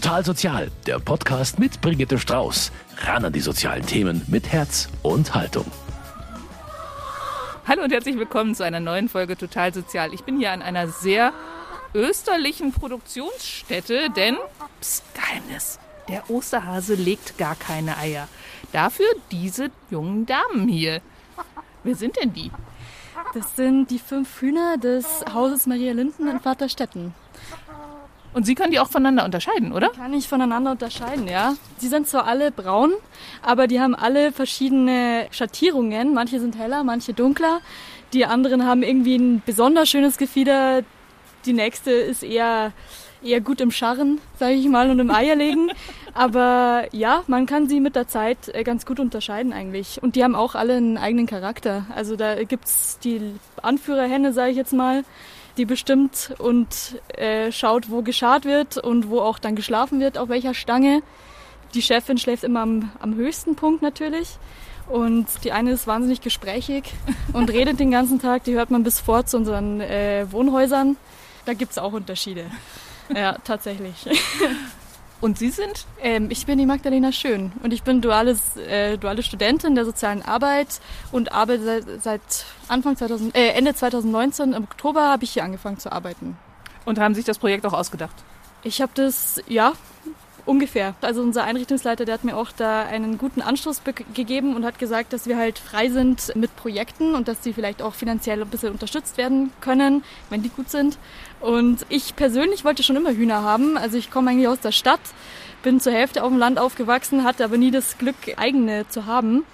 Total Sozial, der Podcast mit Brigitte Strauß. Ran an die sozialen Themen mit Herz und Haltung. Hallo und herzlich willkommen zu einer neuen Folge Total Sozial. Ich bin hier an einer sehr österlichen Produktionsstätte, denn, pst, Geheimnis, der Osterhase legt gar keine Eier. Dafür diese jungen Damen hier. Wer sind denn die? Das sind die fünf Hühner des Hauses Maria Linden in Vaterstetten. Und Sie können die auch voneinander unterscheiden, oder? Kann ich voneinander unterscheiden, ja. Die sind zwar alle braun, aber die haben alle verschiedene Schattierungen. Manche sind heller, manche dunkler. Die anderen haben irgendwie ein besonders schönes Gefieder. Die nächste ist eher, eher gut im Scharren, sage ich mal, und im Eierlegen. aber ja, man kann sie mit der Zeit äh, ganz gut unterscheiden eigentlich. Und die haben auch alle einen eigenen Charakter. Also da gibt's die Anführerhenne, sage ich jetzt mal die bestimmt und äh, schaut, wo geschart wird und wo auch dann geschlafen wird, auf welcher Stange. Die Chefin schläft immer am, am höchsten Punkt natürlich. Und die eine ist wahnsinnig gesprächig und redet den ganzen Tag. Die hört man bis vor zu unseren äh, Wohnhäusern. Da gibt es auch Unterschiede. Ja, tatsächlich. Und Sie sind? Ähm, ich bin die Magdalena Schön und ich bin duales, äh, duale Studentin der sozialen Arbeit und arbeite seit, seit Anfang 2000, äh, Ende 2019, im Oktober habe ich hier angefangen zu arbeiten. Und haben sich das Projekt auch ausgedacht? Ich habe das, ja, Ungefähr. Also unser Einrichtungsleiter, der hat mir auch da einen guten Anstoß gegeben und hat gesagt, dass wir halt frei sind mit Projekten und dass sie vielleicht auch finanziell ein bisschen unterstützt werden können, wenn die gut sind. Und ich persönlich wollte schon immer Hühner haben. Also ich komme eigentlich aus der Stadt, bin zur Hälfte auf dem Land aufgewachsen, hatte aber nie das Glück, eigene zu haben.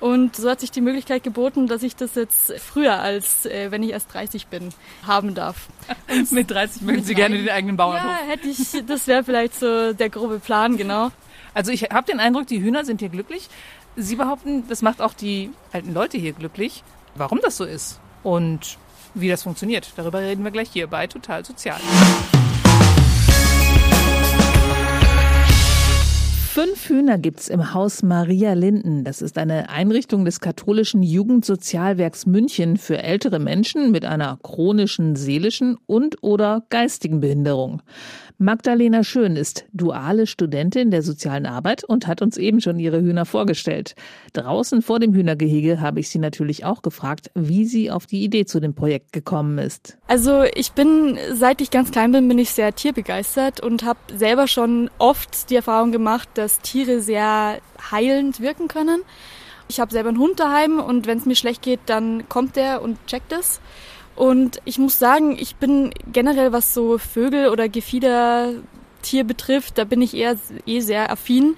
Und so hat sich die Möglichkeit geboten, dass ich das jetzt früher als äh, wenn ich erst 30 bin, haben darf. Und mit 30 möchten Sie gerne den eigenen Bauernhof? Ja, hätte ich, das wäre vielleicht so der grobe Plan, genau. Also ich habe den Eindruck, die Hühner sind hier glücklich. Sie behaupten, das macht auch die alten Leute hier glücklich. Warum das so ist und wie das funktioniert, darüber reden wir gleich hier bei Total Sozial. Fünf Hühner gibt's im Haus Maria Linden. Das ist eine Einrichtung des katholischen Jugendsozialwerks München für ältere Menschen mit einer chronischen seelischen und oder geistigen Behinderung. Magdalena Schön ist duale Studentin der sozialen Arbeit und hat uns eben schon ihre Hühner vorgestellt. Draußen vor dem Hühnergehege habe ich sie natürlich auch gefragt, wie sie auf die Idee zu dem Projekt gekommen ist. Also ich bin, seit ich ganz klein bin, bin ich sehr tierbegeistert und habe selber schon oft die Erfahrung gemacht, dass Tiere sehr heilend wirken können. Ich habe selber einen Hund daheim und wenn es mir schlecht geht, dann kommt der und checkt es. Und ich muss sagen, ich bin generell, was so Vögel oder Gefiedertier betrifft, da bin ich eher eh sehr affin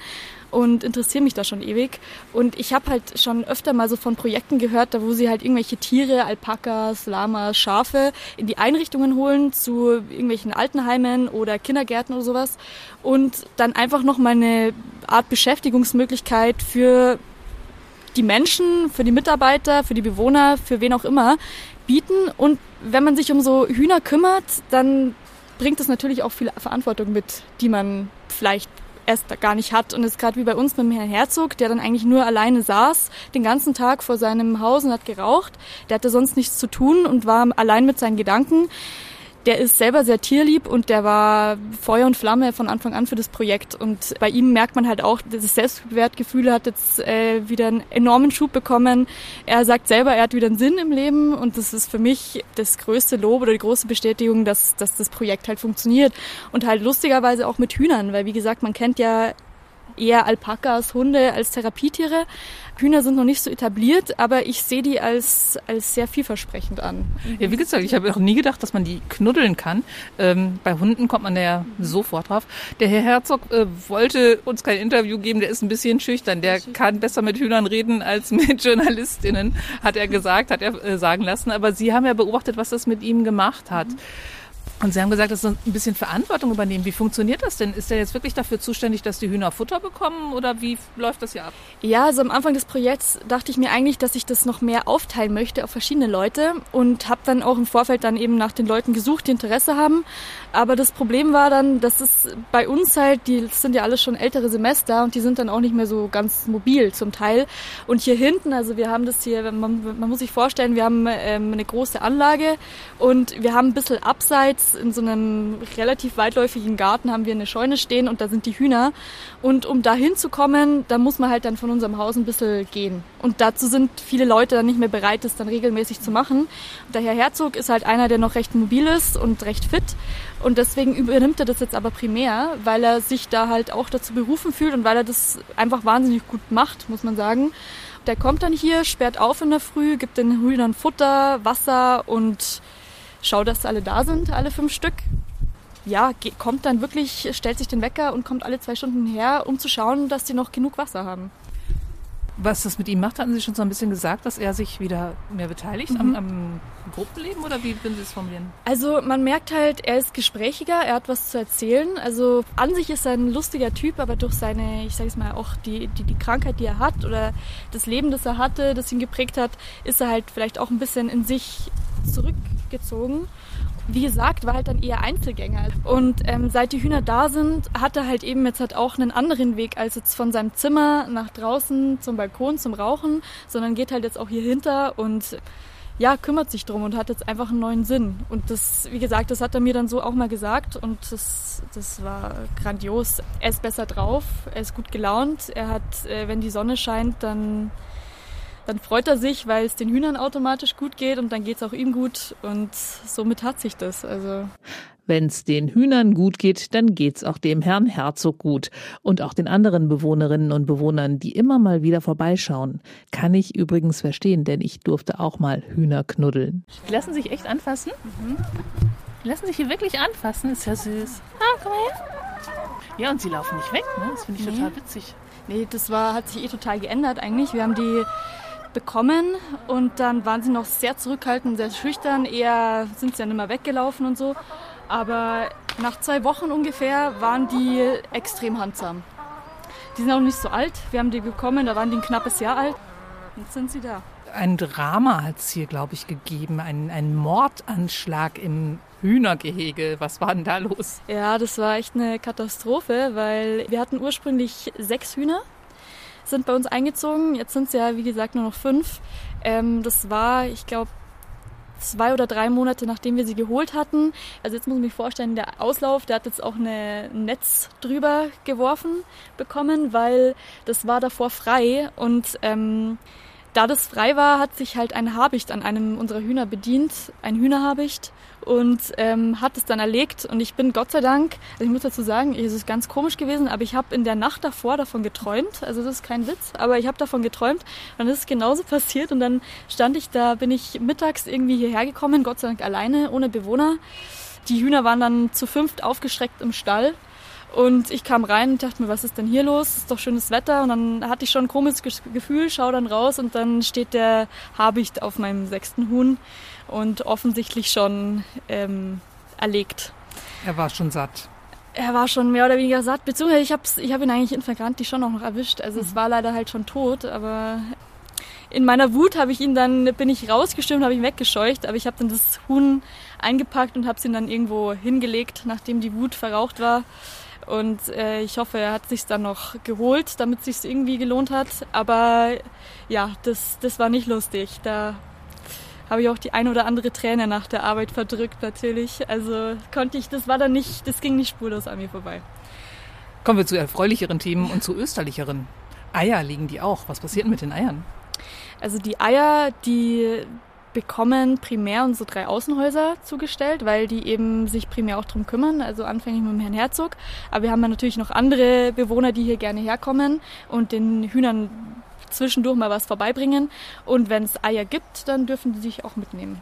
und interessiere mich da schon ewig. Und ich habe halt schon öfter mal so von Projekten gehört, da wo sie halt irgendwelche Tiere, Alpakas, Lamas, Schafe in die Einrichtungen holen zu irgendwelchen Altenheimen oder Kindergärten oder sowas und dann einfach noch mal eine Art Beschäftigungsmöglichkeit für die Menschen, für die Mitarbeiter, für die Bewohner, für wen auch immer bieten. Und wenn man sich um so Hühner kümmert, dann bringt es natürlich auch viel Verantwortung mit, die man vielleicht erst gar nicht hat. Und es ist gerade wie bei uns mit dem Herrn Herzog, der dann eigentlich nur alleine saß, den ganzen Tag vor seinem Haus und hat geraucht. Der hatte sonst nichts zu tun und war allein mit seinen Gedanken der ist selber sehr tierlieb und der war Feuer und Flamme von Anfang an für das Projekt. Und bei ihm merkt man halt auch, das Selbstwertgefühl hat jetzt äh, wieder einen enormen Schub bekommen. Er sagt selber, er hat wieder einen Sinn im Leben und das ist für mich das größte Lob oder die große Bestätigung, dass, dass das Projekt halt funktioniert. Und halt lustigerweise auch mit Hühnern, weil wie gesagt, man kennt ja eher Alpakas, Hunde als Therapietiere. Hühner sind noch nicht so etabliert, aber ich sehe die als, als sehr vielversprechend an. Ja, wie gesagt, ich habe auch nie gedacht, dass man die knuddeln kann. Ähm, bei Hunden kommt man da ja sofort drauf. Der Herr Herzog äh, wollte uns kein Interview geben, der ist ein bisschen schüchtern. Der kann besser mit Hühnern reden als mit Journalistinnen, hat er gesagt, hat er äh, sagen lassen. Aber Sie haben ja beobachtet, was das mit ihm gemacht hat. Mhm. Und Sie haben gesagt, dass Sie ein bisschen Verantwortung übernehmen. Wie funktioniert das denn? Ist er jetzt wirklich dafür zuständig, dass die Hühner Futter bekommen oder wie läuft das hier ab? Ja, also am Anfang des Projekts dachte ich mir eigentlich, dass ich das noch mehr aufteilen möchte auf verschiedene Leute und habe dann auch im Vorfeld dann eben nach den Leuten gesucht, die Interesse haben. Aber das Problem war dann, dass es bei uns halt, die sind ja alles schon ältere Semester und die sind dann auch nicht mehr so ganz mobil zum Teil. Und hier hinten, also wir haben das hier, man, man muss sich vorstellen, wir haben ähm, eine große Anlage und wir haben ein bisschen abseits in so einem relativ weitläufigen Garten haben wir eine Scheune stehen und da sind die Hühner. Und um da hinzukommen, da muss man halt dann von unserem Haus ein bisschen gehen. Und dazu sind viele Leute dann nicht mehr bereit, das dann regelmäßig zu machen. Der Herr Herzog ist halt einer, der noch recht mobil ist und recht fit. Und deswegen übernimmt er das jetzt aber primär, weil er sich da halt auch dazu berufen fühlt und weil er das einfach wahnsinnig gut macht, muss man sagen. Der kommt dann hier, sperrt auf in der Früh, gibt den Hühnern Futter, Wasser und schaut, dass alle da sind, alle fünf Stück. Ja, kommt dann wirklich, stellt sich den Wecker und kommt alle zwei Stunden her, um zu schauen, dass die noch genug Wasser haben. Was das mit ihm macht, hatten Sie schon so ein bisschen gesagt, dass er sich wieder mehr beteiligt mhm. am, am, Gruppenleben oder wie würden Sie es formulieren? Also man merkt halt, er ist gesprächiger, er hat was zu erzählen. Also an sich ist er ein lustiger Typ, aber durch seine, ich sage es mal, auch die, die, die Krankheit, die er hat oder das Leben, das er hatte, das ihn geprägt hat, ist er halt vielleicht auch ein bisschen in sich zurückgezogen wie gesagt, war halt dann eher Einzelgänger. Und ähm, seit die Hühner da sind, hat er halt eben jetzt halt auch einen anderen Weg als jetzt von seinem Zimmer nach draußen zum Balkon zum Rauchen, sondern geht halt jetzt auch hier hinter und ja, kümmert sich drum und hat jetzt einfach einen neuen Sinn. Und das, wie gesagt, das hat er mir dann so auch mal gesagt und das, das war grandios. Er ist besser drauf, er ist gut gelaunt, er hat, äh, wenn die Sonne scheint, dann dann freut er sich, weil es den Hühnern automatisch gut geht und dann geht es auch ihm gut und somit hat sich das. Also wenn es den Hühnern gut geht, dann geht's auch dem Herrn Herzog gut und auch den anderen Bewohnerinnen und Bewohnern, die immer mal wieder vorbeischauen. Kann ich übrigens verstehen, denn ich durfte auch mal Hühner knuddeln. Die lassen sich echt anfassen? Mhm. Die lassen sich hier wirklich anfassen, ist ja süß. Ah, komm mal her. Ja, und sie laufen nicht weg, ne? Das finde ich nee. total witzig. Nee, das war, hat sich eh total geändert eigentlich. Wir haben die bekommen und dann waren sie noch sehr zurückhaltend, sehr schüchtern, eher sind sie ja nicht mehr weggelaufen und so. Aber nach zwei Wochen ungefähr waren die extrem handsam. Die sind auch nicht so alt. Wir haben die bekommen, da waren die ein knappes Jahr alt. Jetzt sind sie da. Ein Drama hat es hier, glaube ich, gegeben. Ein, ein Mordanschlag im Hühnergehege. Was war denn da los? Ja, das war echt eine Katastrophe, weil wir hatten ursprünglich sechs Hühner sind bei uns eingezogen. Jetzt sind es ja, wie gesagt, nur noch fünf. Ähm, das war, ich glaube, zwei oder drei Monate, nachdem wir sie geholt hatten. Also jetzt muss ich mir vorstellen, der Auslauf, der hat jetzt auch ein Netz drüber geworfen bekommen, weil das war davor frei und ähm, da das frei war, hat sich halt ein Habicht an einem unserer Hühner bedient, ein Hühnerhabicht und ähm, hat es dann erlegt. Und ich bin Gott sei Dank, also ich muss dazu sagen, es ist ganz komisch gewesen, aber ich habe in der Nacht davor davon geträumt. Also das ist kein Witz, aber ich habe davon geträumt. Und dann ist es genauso passiert. Und dann stand ich da, bin ich mittags irgendwie hierher gekommen, Gott sei Dank alleine, ohne Bewohner. Die Hühner waren dann zu fünft aufgestreckt im Stall. Und ich kam rein und dachte mir, was ist denn hier los? Ist doch schönes Wetter. Und dann hatte ich schon ein komisches Gefühl, schau dann raus und dann steht der Habicht auf meinem sechsten Huhn und offensichtlich schon ähm, erlegt. Er war schon satt. Er war schon mehr oder weniger satt, beziehungsweise ich habe ich hab ihn eigentlich in Flagranti schon auch noch erwischt. Also mhm. es war leider halt schon tot, aber in meiner Wut habe ich ihn dann, bin ich rausgestürmt, habe ihn weggescheucht, aber ich habe dann das Huhn eingepackt und habe es ihn dann irgendwo hingelegt, nachdem die Wut verraucht war. Und äh, ich hoffe, er hat sich dann noch geholt, damit es sich irgendwie gelohnt hat. Aber ja, das, das war nicht lustig. Da habe ich auch die ein oder andere Träne nach der Arbeit verdrückt natürlich. Also konnte ich, das war dann nicht, das ging nicht spurlos an mir vorbei. Kommen wir zu erfreulicheren Themen und zu österlicheren. Eier liegen die auch. Was passiert mit den Eiern? Also die Eier, die bekommen primär unsere drei Außenhäuser zugestellt, weil die eben sich primär auch drum kümmern, also anfänglich mit dem Herrn Herzog. Aber wir haben ja natürlich noch andere Bewohner, die hier gerne herkommen und den Hühnern zwischendurch mal was vorbeibringen. Und wenn es Eier gibt, dann dürfen die sich auch mitnehmen.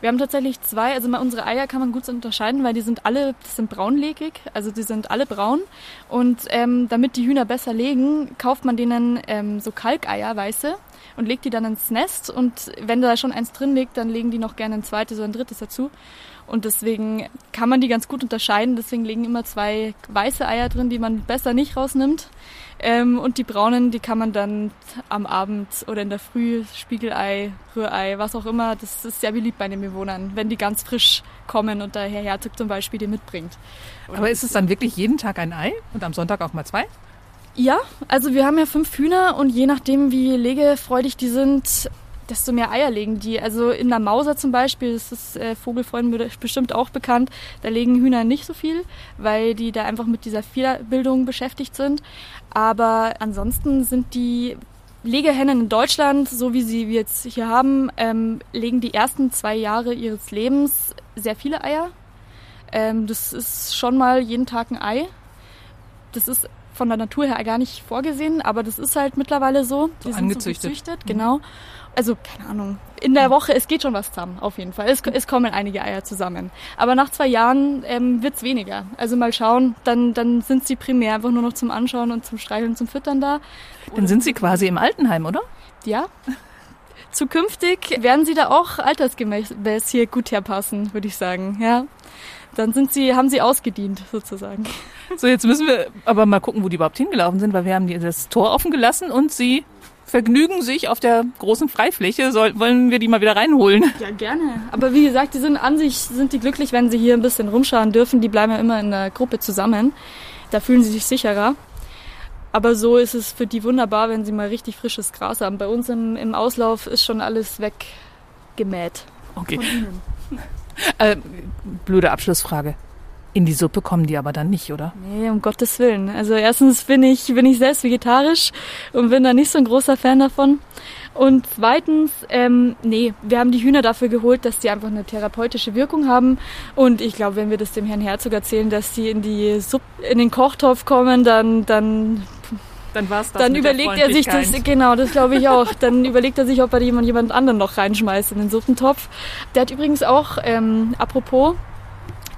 Wir haben tatsächlich zwei, also unsere Eier kann man gut unterscheiden, weil die sind alle, die sind braunlegig, also die sind alle braun. Und ähm, damit die Hühner besser legen, kauft man denen ähm, so Kalkeier, weiße, und legt die dann ins Nest. Und wenn da schon eins drin liegt, dann legen die noch gerne ein zweites oder ein drittes dazu. Und deswegen kann man die ganz gut unterscheiden. Deswegen liegen immer zwei weiße Eier drin, die man besser nicht rausnimmt. Ähm, und die braunen, die kann man dann am Abend oder in der Früh, Spiegelei, Rührei, was auch immer, das ist sehr beliebt bei den Bewohnern, wenn die ganz frisch kommen und der Herr Herzog zum Beispiel die mitbringt. Aber ist es dann wirklich jeden Tag ein Ei und am Sonntag auch mal zwei? Ja, also wir haben ja fünf Hühner und je nachdem, wie legefreudig die sind, desto mehr Eier legen die. Also in der Mauser zum Beispiel, das ist äh, Vogelfreunden bestimmt auch bekannt, da legen Hühner nicht so viel, weil die da einfach mit dieser Federbildung beschäftigt sind. Aber ansonsten sind die Legehennen in Deutschland, so wie sie wir jetzt hier haben, ähm, legen die ersten zwei Jahre ihres Lebens sehr viele Eier. Ähm, das ist schon mal jeden Tag ein Ei. Das ist von der Natur her gar nicht vorgesehen, aber das ist halt mittlerweile so. Die so sind angezüchtet. So gezüchtet, genau. Also, keine Ahnung. In der Woche, es geht schon was zusammen, auf jeden Fall. Es, es kommen einige Eier zusammen. Aber nach zwei Jahren ähm, wird's weniger. Also mal schauen, dann, dann sind sie primär einfach nur noch zum Anschauen und zum Streicheln, zum Füttern da. Dann sind sie quasi im Altenheim, oder? Ja. Zukünftig werden sie da auch altersgemäß hier gut herpassen, würde ich sagen. Ja dann sind sie, haben sie ausgedient sozusagen. So, jetzt müssen wir aber mal gucken, wo die überhaupt hingelaufen sind, weil wir haben das Tor offen gelassen und sie vergnügen sich auf der großen Freifläche. Soll, wollen wir die mal wieder reinholen? Ja, gerne. Aber wie gesagt, die sind an sich, sind die glücklich, wenn sie hier ein bisschen rumschauen dürfen. Die bleiben ja immer in der Gruppe zusammen. Da fühlen sie sich sicherer. Aber so ist es für die wunderbar, wenn sie mal richtig frisches Gras haben. Bei uns im, im Auslauf ist schon alles weggemäht. Okay. Äh, blöde Abschlussfrage. In die Suppe kommen die aber dann nicht, oder? Nee, um Gottes Willen. Also erstens bin ich, bin ich selbst vegetarisch und bin da nicht so ein großer Fan davon. Und zweitens, ähm, nee, wir haben die Hühner dafür geholt, dass die einfach eine therapeutische Wirkung haben. Und ich glaube, wenn wir das dem Herrn Herzog erzählen, dass die in die Suppe, in den Kochtopf kommen, dann, dann dann war's das. Dann überlegt er sich das, genau, das glaube ich auch. Dann überlegt er sich, ob er jemand, jemand anderen noch reinschmeißt in den Suppentopf. Der hat übrigens auch, ähm, apropos,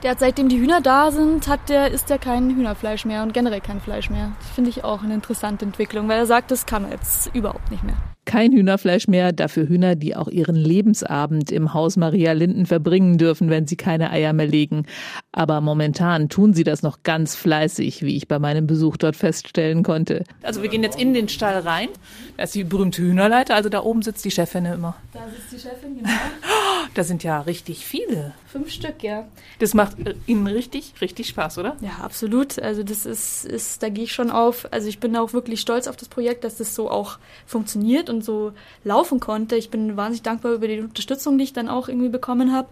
der hat seitdem die Hühner da sind, hat der, isst er kein Hühnerfleisch mehr und generell kein Fleisch mehr. Das finde ich auch eine interessante Entwicklung, weil er sagt, das kann er jetzt überhaupt nicht mehr. Kein Hühnerfleisch mehr, dafür Hühner, die auch ihren Lebensabend im Haus Maria Linden verbringen dürfen, wenn sie keine Eier mehr legen. Aber momentan tun sie das noch ganz fleißig, wie ich bei meinem Besuch dort feststellen konnte. Also wir gehen jetzt in den Stall rein. Da ist die berühmte Hühnerleiter, also da oben sitzt die Chefin immer. Da sitzt die Chefin, genau. Da sind ja richtig viele. Fünf Stück, ja. Das macht äh, Ihnen richtig, richtig Spaß, oder? Ja, absolut. Also das ist, ist da gehe ich schon auf. Also ich bin auch wirklich stolz auf das Projekt, dass das so auch funktioniert und so laufen konnte. Ich bin wahnsinnig dankbar über die Unterstützung, die ich dann auch irgendwie bekommen habe.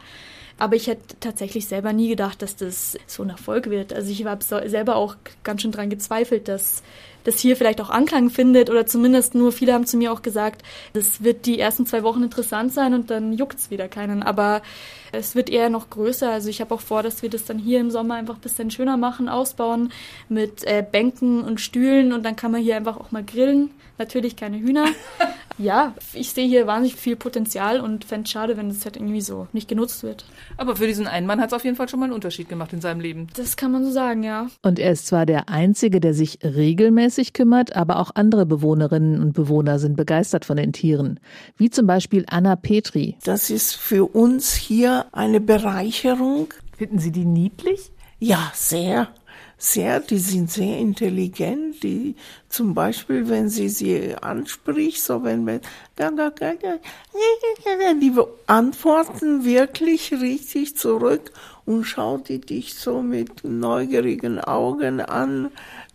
Aber ich hätte tatsächlich selber nie gedacht, dass das so ein Erfolg wird. Also ich habe selber auch ganz schön dran gezweifelt, dass das hier vielleicht auch Anklang findet oder zumindest nur viele haben zu mir auch gesagt, das wird die ersten zwei Wochen interessant sein und dann juckt's wieder keinen. Aber es wird eher noch größer. Also ich habe auch vor, dass wir das dann hier im Sommer einfach ein bisschen schöner machen, ausbauen mit äh, Bänken und Stühlen und dann kann man hier einfach auch mal grillen. Natürlich keine Hühner. ja, ich sehe hier wahnsinnig viel Potenzial und fände es schade, wenn es halt irgendwie so nicht genutzt wird. Aber für diesen einen Mann hat es auf jeden Fall schon mal einen Unterschied gemacht in seinem Leben. Das kann man so sagen, ja. Und er ist zwar der Einzige, der sich regelmäßig kümmert, aber auch andere Bewohnerinnen und Bewohner sind begeistert von den Tieren. Wie zum Beispiel Anna Petri. Das ist für uns hier eine Bereicherung. Finden Sie die niedlich? Ja, sehr sehr, die sind sehr intelligent, die zum Beispiel, wenn sie sie anspricht, so wenn wir, die antworten wirklich richtig zurück und schaut die dich so mit neugierigen Augen an.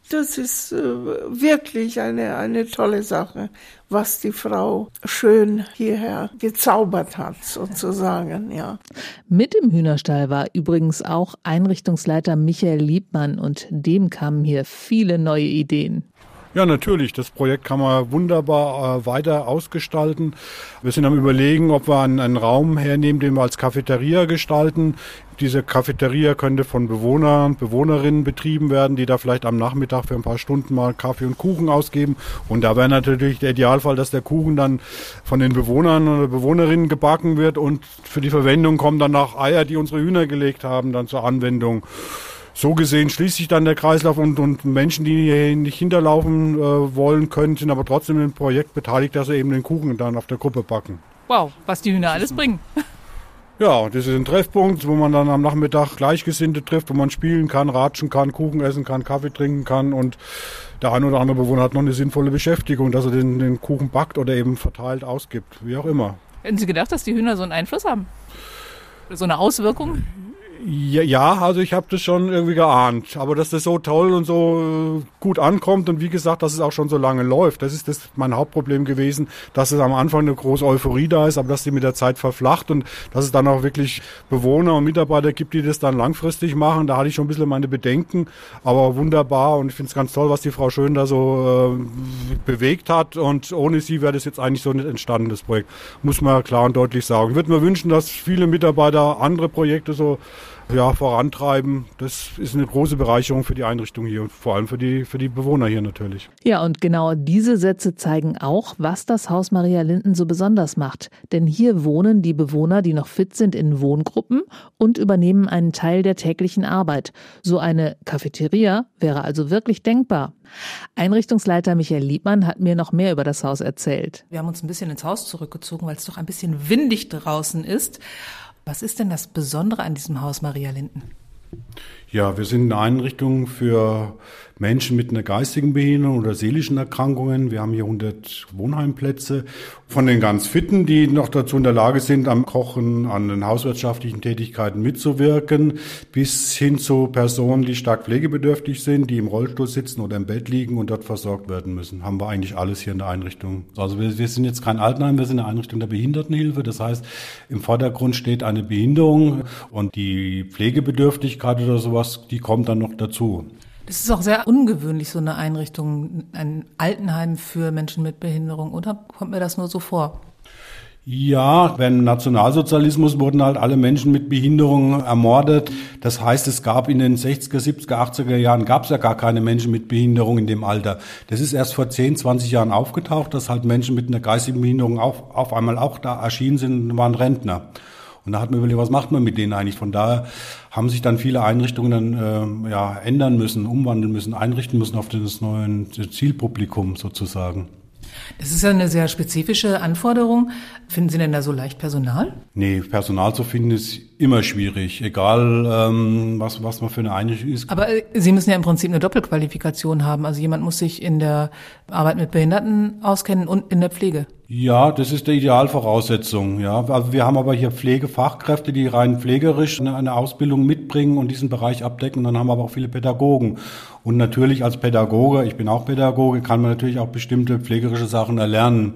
Das ist äh, wirklich eine, eine tolle Sache, was die Frau schön hierher gezaubert hat, sozusagen, ja. Mit im Hühnerstall war übrigens auch Einrichtungsleiter Michael Liebmann und dem kamen hier viele neue Ideen. Ja, natürlich. Das Projekt kann man wunderbar äh, weiter ausgestalten. Wir sind am Überlegen, ob wir einen, einen, Raum hernehmen, den wir als Cafeteria gestalten. Diese Cafeteria könnte von Bewohnern Bewohnerinnen betrieben werden, die da vielleicht am Nachmittag für ein paar Stunden mal Kaffee und Kuchen ausgeben. Und da wäre natürlich der Idealfall, dass der Kuchen dann von den Bewohnern oder Bewohnerinnen gebacken wird und für die Verwendung kommen dann auch Eier, die unsere Hühner gelegt haben, dann zur Anwendung so gesehen schließt sich dann der Kreislauf und, und Menschen, die hier nicht hinterlaufen äh, wollen können, sind aber trotzdem im Projekt beteiligt, dass sie eben den Kuchen dann auf der Gruppe backen. Wow, was die Hühner alles bringen. Ja, das ist ein Treffpunkt, wo man dann am Nachmittag Gleichgesinnte trifft, wo man spielen kann, ratschen kann, Kuchen essen kann, Kaffee trinken kann und der ein oder andere Bewohner hat noch eine sinnvolle Beschäftigung, dass er den, den Kuchen backt oder eben verteilt ausgibt, wie auch immer. Hätten Sie gedacht, dass die Hühner so einen Einfluss haben? So eine Auswirkung? Ja, ja, also ich habe das schon irgendwie geahnt. Aber dass das so toll und so äh, gut ankommt und wie gesagt, dass es auch schon so lange läuft, das ist das mein Hauptproblem gewesen, dass es am Anfang eine große Euphorie da ist, aber dass die mit der Zeit verflacht und dass es dann auch wirklich Bewohner und Mitarbeiter gibt, die das dann langfristig machen. Da hatte ich schon ein bisschen meine Bedenken, aber wunderbar und ich finde es ganz toll, was die Frau Schön da so äh, bewegt hat und ohne sie wäre das jetzt eigentlich so nicht entstanden, das Projekt. Muss man klar und deutlich sagen. Ich würde mir wünschen, dass viele Mitarbeiter andere Projekte so ja, vorantreiben. Das ist eine große Bereicherung für die Einrichtung hier und vor allem für die, für die Bewohner hier natürlich. Ja, und genau diese Sätze zeigen auch, was das Haus Maria Linden so besonders macht. Denn hier wohnen die Bewohner, die noch fit sind, in Wohngruppen und übernehmen einen Teil der täglichen Arbeit. So eine Cafeteria wäre also wirklich denkbar. Einrichtungsleiter Michael Liebmann hat mir noch mehr über das Haus erzählt. Wir haben uns ein bisschen ins Haus zurückgezogen, weil es doch ein bisschen windig draußen ist. Was ist denn das Besondere an diesem Haus Maria Linden? Ja, wir sind eine Einrichtung für Menschen mit einer geistigen Behinderung oder seelischen Erkrankungen. Wir haben hier 100 Wohnheimplätze. Von den ganz Fitten, die noch dazu in der Lage sind, am Kochen, an den hauswirtschaftlichen Tätigkeiten mitzuwirken, bis hin zu Personen, die stark pflegebedürftig sind, die im Rollstuhl sitzen oder im Bett liegen und dort versorgt werden müssen. Haben wir eigentlich alles hier in der Einrichtung. Also wir, wir sind jetzt kein Altenheim, wir sind eine Einrichtung der Behindertenhilfe. Das heißt, im Vordergrund steht eine Behinderung und die Pflegebedürftigkeit oder sowas, die kommt dann noch dazu. Das ist auch sehr ungewöhnlich, so eine Einrichtung, ein Altenheim für Menschen mit Behinderung, oder kommt mir das nur so vor? Ja, beim Nationalsozialismus wurden halt alle Menschen mit Behinderung ermordet. Das heißt, es gab in den 60er, 70er, 80er Jahren gab es ja gar keine Menschen mit Behinderung in dem Alter. Das ist erst vor 10, 20 Jahren aufgetaucht, dass halt Menschen mit einer geistigen Behinderung auf, auf einmal auch da erschienen sind und waren Rentner. Und da hat man überlegt, was macht man mit denen eigentlich? Von daher haben sich dann viele Einrichtungen dann äh, ja, ändern müssen, umwandeln müssen, einrichten müssen auf das neue Zielpublikum sozusagen. Das ist ja eine sehr spezifische Anforderung. Finden Sie denn da so leicht Personal? Nee, Personal zu finden ist immer schwierig, egal ähm, was, was man für eine Einrichtung ist. Aber äh, Sie müssen ja im Prinzip eine Doppelqualifikation haben. Also jemand muss sich in der Arbeit mit Behinderten auskennen und in der Pflege. Ja, das ist die Idealvoraussetzung. Ja, also wir haben aber hier Pflegefachkräfte, die rein pflegerisch eine, eine Ausbildung mitbringen und diesen Bereich abdecken. Und dann haben wir aber auch viele Pädagogen. Und natürlich als Pädagoge, ich bin auch Pädagoge, kann man natürlich auch bestimmte pflegerische Sachen erlernen.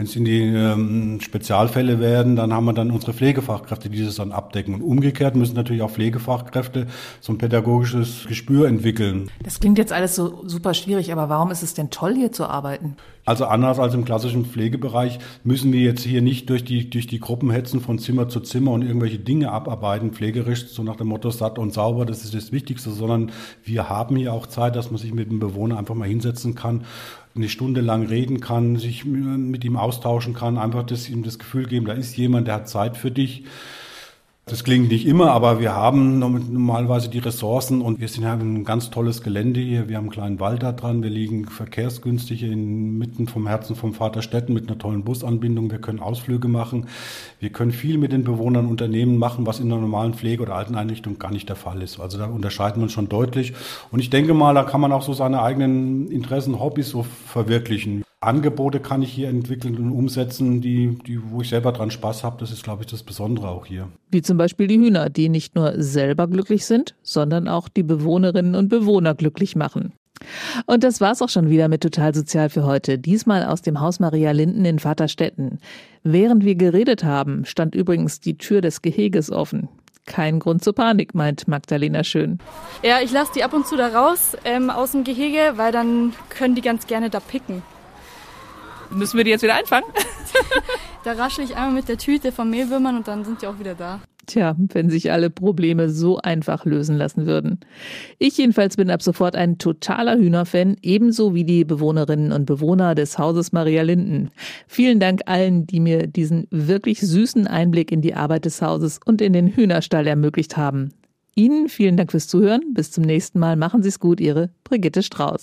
Wenn es in die ähm, Spezialfälle werden, dann haben wir dann unsere Pflegefachkräfte, die das dann abdecken. Und umgekehrt müssen natürlich auch Pflegefachkräfte so ein pädagogisches Gespür entwickeln. Das klingt jetzt alles so super schwierig, aber warum ist es denn toll, hier zu arbeiten? Also anders als im klassischen Pflegebereich müssen wir jetzt hier nicht durch die, durch die Gruppen hetzen von Zimmer zu Zimmer und irgendwelche Dinge abarbeiten, pflegerisch, so nach dem Motto satt und sauber, das ist das Wichtigste, sondern wir haben hier auch Zeit, dass man sich mit dem Bewohner einfach mal hinsetzen kann eine Stunde lang reden kann, sich mit ihm austauschen kann, einfach das, ihm das Gefühl geben, da ist jemand, der hat Zeit für dich. Das klingt nicht immer, aber wir haben normalerweise die Ressourcen und wir sind ja ein ganz tolles Gelände hier. Wir haben einen kleinen Wald da dran. Wir liegen verkehrsgünstig inmitten vom Herzen vom Vaterstetten mit einer tollen Busanbindung. Wir können Ausflüge machen. Wir können viel mit den Bewohnern Unternehmen machen, was in einer normalen Pflege- oder Alteneinrichtung gar nicht der Fall ist. Also da unterscheiden wir uns schon deutlich. Und ich denke mal, da kann man auch so seine eigenen Interessen, Hobbys so verwirklichen. Angebote kann ich hier entwickeln und umsetzen, die, die, wo ich selber dran Spaß habe. Das ist, glaube ich, das Besondere auch hier. Wie zum Beispiel die Hühner, die nicht nur selber glücklich sind, sondern auch die Bewohnerinnen und Bewohner glücklich machen. Und das war's auch schon wieder mit Total Sozial für heute. Diesmal aus dem Haus Maria Linden in Vaterstetten. Während wir geredet haben, stand übrigens die Tür des Geheges offen. Kein Grund zur Panik, meint Magdalena Schön. Ja, ich lasse die ab und zu da raus ähm, aus dem Gehege, weil dann können die ganz gerne da picken. Müssen wir die jetzt wieder einfangen? da raschel ich einmal mit der Tüte von Mehlwürmern und dann sind die auch wieder da. Tja, wenn sich alle Probleme so einfach lösen lassen würden. Ich jedenfalls bin ab sofort ein totaler Hühnerfan, ebenso wie die Bewohnerinnen und Bewohner des Hauses Maria Linden. Vielen Dank allen, die mir diesen wirklich süßen Einblick in die Arbeit des Hauses und in den Hühnerstall ermöglicht haben. Ihnen vielen Dank fürs Zuhören. Bis zum nächsten Mal. Machen Sie es gut, Ihre Brigitte Strauß.